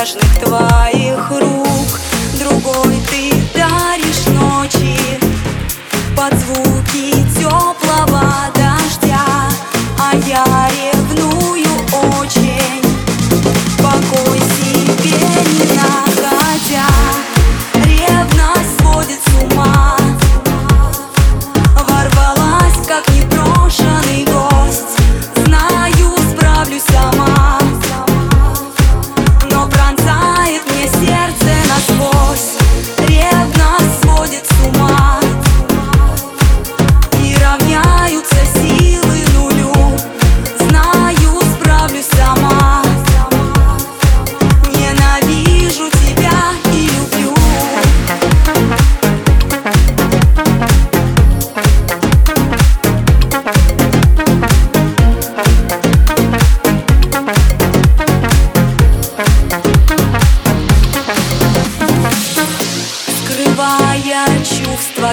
нежных твоих рук. Другой ты даришь ночи Под звуки теплых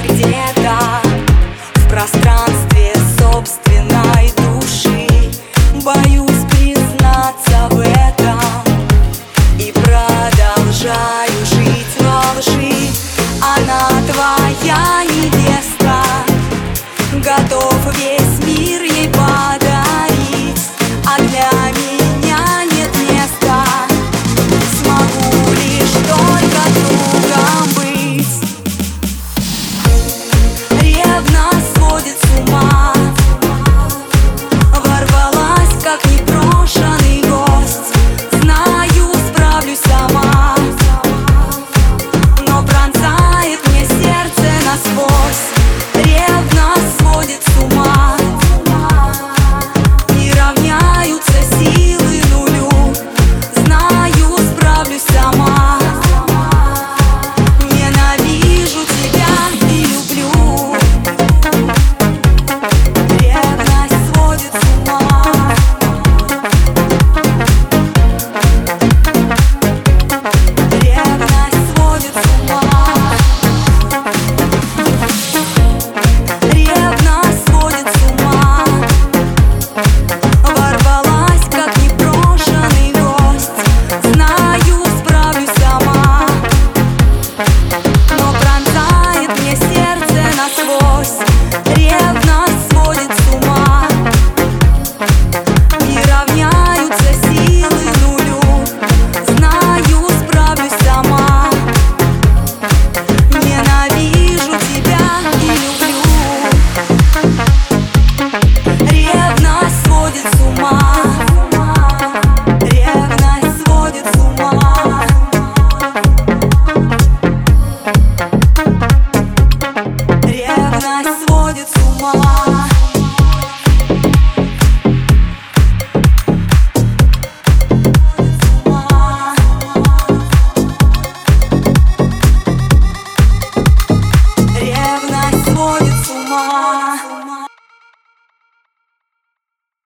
Где-то в пространстве собственной души. Боюсь давно